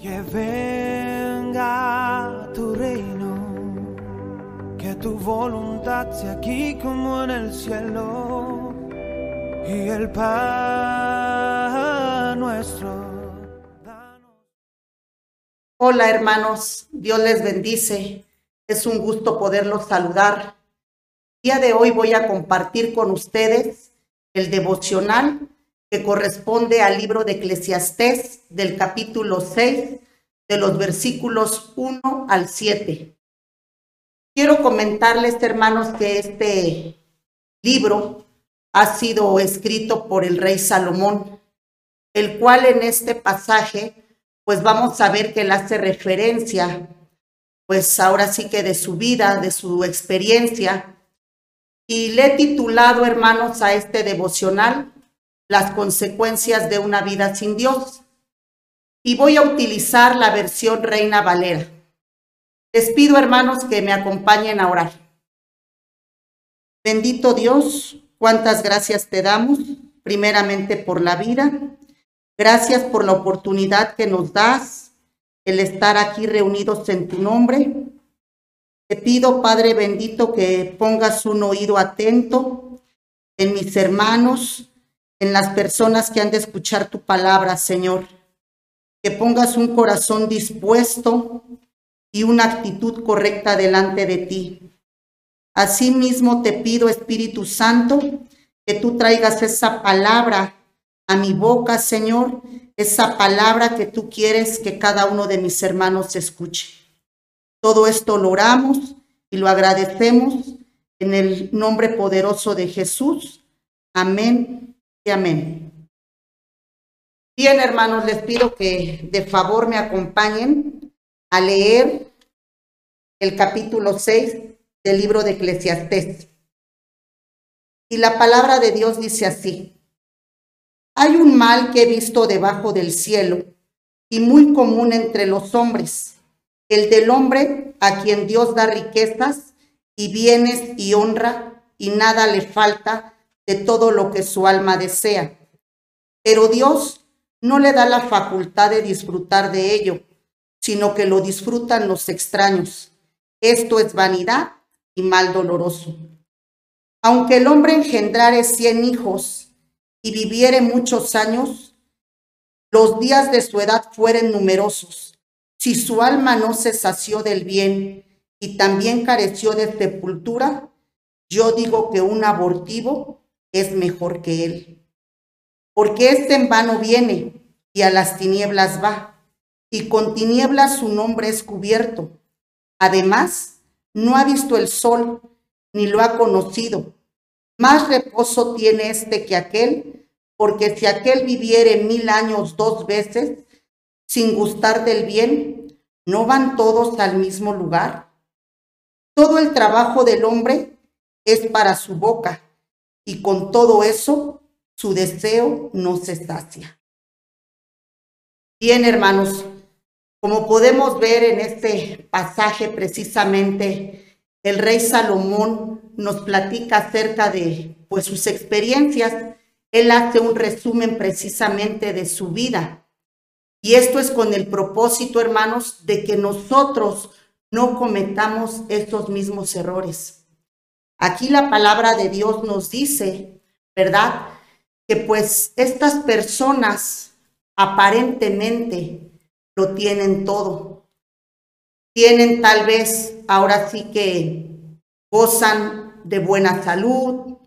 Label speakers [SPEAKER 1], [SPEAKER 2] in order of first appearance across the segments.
[SPEAKER 1] Que venga tu reino, que tu voluntad sea aquí como en el cielo, y el pan nuestro. danos.
[SPEAKER 2] Hola hermanos, Dios les bendice. Es un gusto poderlos saludar. El día de hoy voy a compartir con ustedes el devocional que corresponde al libro de Eclesiastés del capítulo 6 de los versículos 1 al 7. Quiero comentarles, hermanos, que este libro ha sido escrito por el rey Salomón, el cual en este pasaje, pues vamos a ver que él hace referencia, pues ahora sí que de su vida, de su experiencia, y le he titulado, hermanos, a este devocional, las consecuencias de una vida sin Dios. Y voy a utilizar la versión Reina Valera. Les pido, hermanos, que me acompañen a orar. Bendito Dios, cuántas gracias te damos, primeramente por la vida. Gracias por la oportunidad que nos das, el estar aquí reunidos en tu nombre. Te pido, Padre bendito, que pongas un oído atento en mis hermanos, en las personas que han de escuchar tu palabra, Señor. Que pongas un corazón dispuesto y una actitud correcta delante de ti. Asimismo te pido, Espíritu Santo, que tú traigas esa palabra a mi boca, Señor, esa palabra que tú quieres que cada uno de mis hermanos escuche. Todo esto lo oramos y lo agradecemos en el nombre poderoso de Jesús. Amén y amén. Bien, hermanos, les pido que de favor me acompañen a leer el capítulo 6 del libro de Eclesiastés. Y la palabra de Dios dice así, hay un mal que he visto debajo del cielo y muy común entre los hombres, el del hombre a quien Dios da riquezas y bienes y honra y nada le falta de todo lo que su alma desea. Pero Dios no le da la facultad de disfrutar de ello, sino que lo disfrutan los extraños. Esto es vanidad y mal doloroso. Aunque el hombre engendrare cien hijos y viviere muchos años, los días de su edad fueren numerosos. Si su alma no se sació del bien y también careció de sepultura, yo digo que un abortivo es mejor que él. Porque este en vano viene y a las tinieblas va, y con tinieblas su nombre es cubierto. Además, no ha visto el sol, ni lo ha conocido. Más reposo tiene este que aquel, porque si aquel viviere mil años dos veces, sin gustar del bien, ¿no van todos al mismo lugar? Todo el trabajo del hombre es para su boca y con todo eso su deseo no se sacia. Bien, hermanos, como podemos ver en este pasaje precisamente, el rey Salomón nos platica acerca de pues sus experiencias. Él hace un resumen precisamente de su vida. Y esto es con el propósito, hermanos, de que nosotros no cometamos estos mismos errores. Aquí la palabra de Dios nos dice, ¿verdad? Que pues estas personas aparentemente lo tienen todo. Tienen tal vez, ahora sí que gozan de buena salud,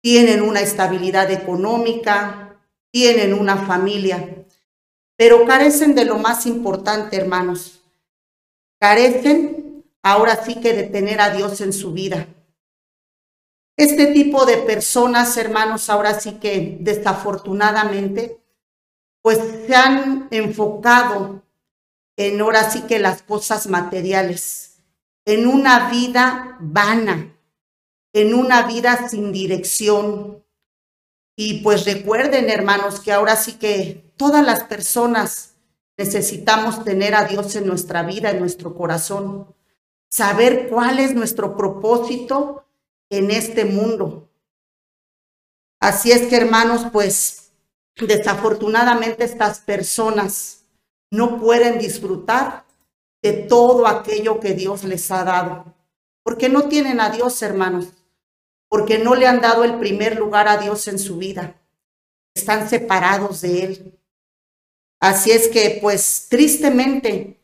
[SPEAKER 2] tienen una estabilidad económica, tienen una familia, pero carecen de lo más importante, hermanos. Carecen ahora sí que de tener a Dios en su vida. Este tipo de personas, hermanos, ahora sí que desafortunadamente, pues se han enfocado en ahora sí que las cosas materiales, en una vida vana, en una vida sin dirección. Y pues recuerden, hermanos, que ahora sí que todas las personas necesitamos tener a Dios en nuestra vida, en nuestro corazón, saber cuál es nuestro propósito en este mundo. Así es que, hermanos, pues desafortunadamente estas personas no pueden disfrutar de todo aquello que Dios les ha dado. Porque no tienen a Dios, hermanos. Porque no le han dado el primer lugar a Dios en su vida. Están separados de Él. Así es que, pues, tristemente,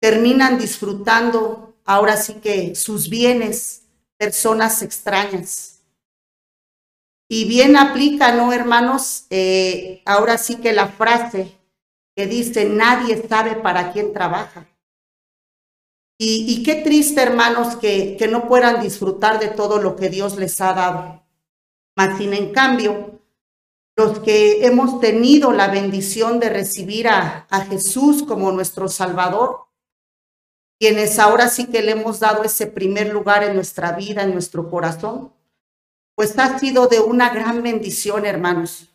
[SPEAKER 2] terminan disfrutando ahora sí que sus bienes, personas extrañas. Y bien aplica, ¿no, hermanos? Eh, ahora sí que la frase que dice, nadie sabe para quién trabaja. Y, qué triste, hermanos, que, que no puedan disfrutar de todo lo que Dios les ha dado. Mas, sin en cambio, los que hemos tenido la bendición de recibir a, a Jesús como nuestro Salvador, quienes ahora sí que le hemos dado ese primer lugar en nuestra vida, en nuestro corazón, pues ha sido de una gran bendición, hermanos.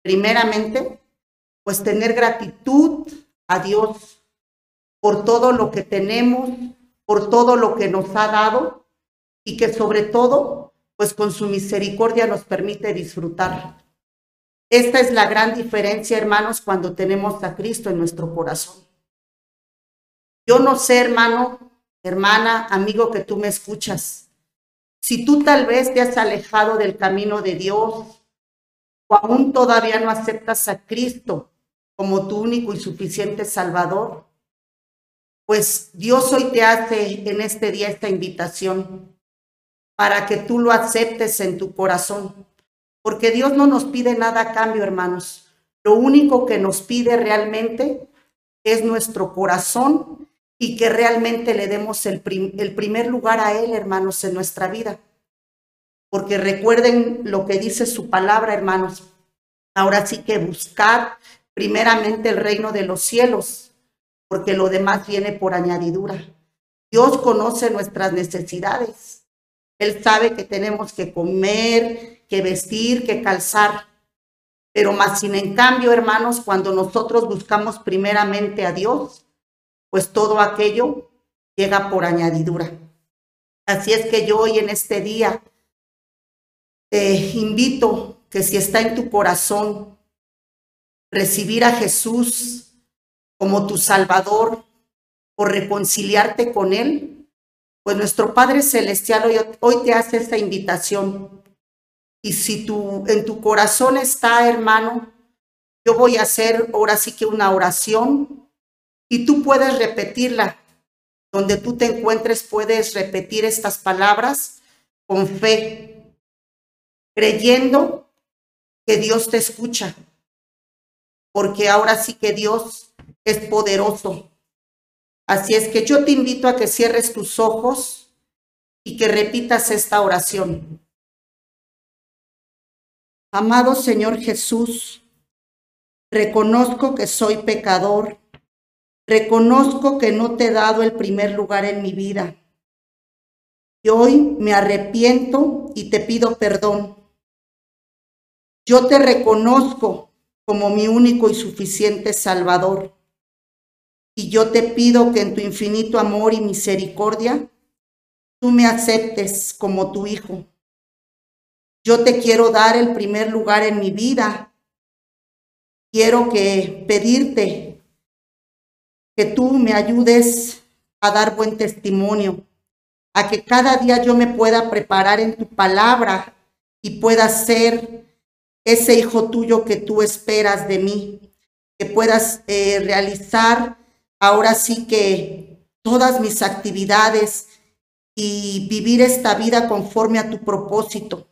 [SPEAKER 2] Primeramente, pues tener gratitud a Dios por todo lo que tenemos, por todo lo que nos ha dado y que sobre todo, pues con su misericordia nos permite disfrutar. Esta es la gran diferencia, hermanos, cuando tenemos a Cristo en nuestro corazón. Yo no sé, hermano, hermana, amigo que tú me escuchas, si tú tal vez te has alejado del camino de Dios o aún todavía no aceptas a Cristo como tu único y suficiente Salvador, pues Dios hoy te hace en este día esta invitación para que tú lo aceptes en tu corazón, porque Dios no nos pide nada a cambio, hermanos. Lo único que nos pide realmente es nuestro corazón y que realmente le demos el, primer lugar a Él, hermanos, en nuestra vida. Porque recuerden lo que dice su palabra, hermanos. Ahora sí que buscar primeramente el reino de los cielos, porque lo demás viene por añadidura. Dios conoce nuestras necesidades. Él sabe que tenemos que comer, que vestir, que calzar. Pero más sin en cambio, hermanos, cuando nosotros buscamos primeramente a Dios, pues todo aquello llega por añadidura. Así es que yo hoy en este día te invito que si está en tu corazón recibir a Jesús como tu Salvador o reconciliarte con Él, pues nuestro Padre Celestial hoy, hoy te hace esta invitación. Y si tú, en tu corazón está, hermano, yo voy a hacer ahora sí que una oración y tú puedes repetirla. Donde tú te encuentres, puedes repetir estas palabras con fe, creyendo que Dios te escucha, porque ahora sí que Dios es poderoso. Así es que yo te invito a que cierres tus ojos y que repitas esta oración. Amado Señor Jesús, reconozco que soy pecador Reconozco que no te he dado el primer lugar en mi vida. Y hoy me arrepiento y te pido perdón. Yo te reconozco como mi único y suficiente Salvador. Y yo te pido que en tu infinito amor y misericordia, tú me aceptes como tu Hijo. Yo te quiero dar el primer lugar en mi vida. Quiero que pedirte que tú me ayudes a dar buen testimonio, a que cada día yo me pueda preparar en tu palabra y pueda ser ese hijo tuyo que tú esperas de mí, que puedas eh, realizar ahora sí que todas mis actividades y vivir esta vida conforme a tu propósito.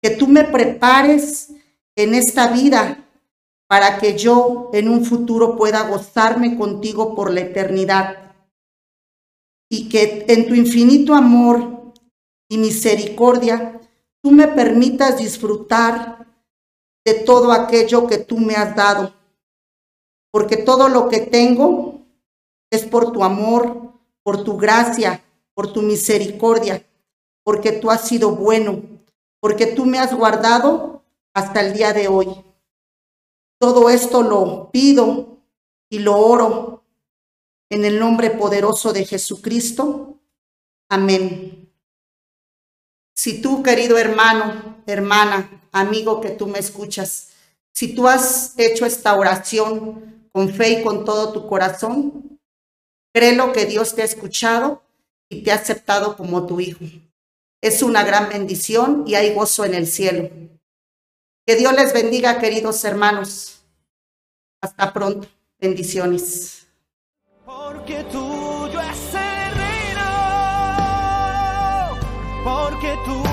[SPEAKER 2] Que tú me prepares en esta vida para que yo en un futuro pueda gozarme contigo por la eternidad. Y que en tu infinito amor y misericordia tú me permitas disfrutar de todo aquello que tú me has dado. Porque todo lo que tengo es por tu amor, por tu gracia, por tu misericordia, porque tú has sido bueno, porque tú me has guardado hasta el día de hoy. Todo esto lo pido y lo oro en el nombre poderoso de Jesucristo. Amén. Si tú, querido hermano, hermana, amigo que tú me escuchas, si tú has hecho esta oración con fe y con todo tu corazón. Créelo que Dios te ha escuchado y te ha aceptado como tu hijo. Es una gran bendición y hay gozo en el cielo. Que Dios les bendiga, queridos hermanos. Hasta pronto. Bendiciones.
[SPEAKER 1] Porque tuyo es el reino, porque tú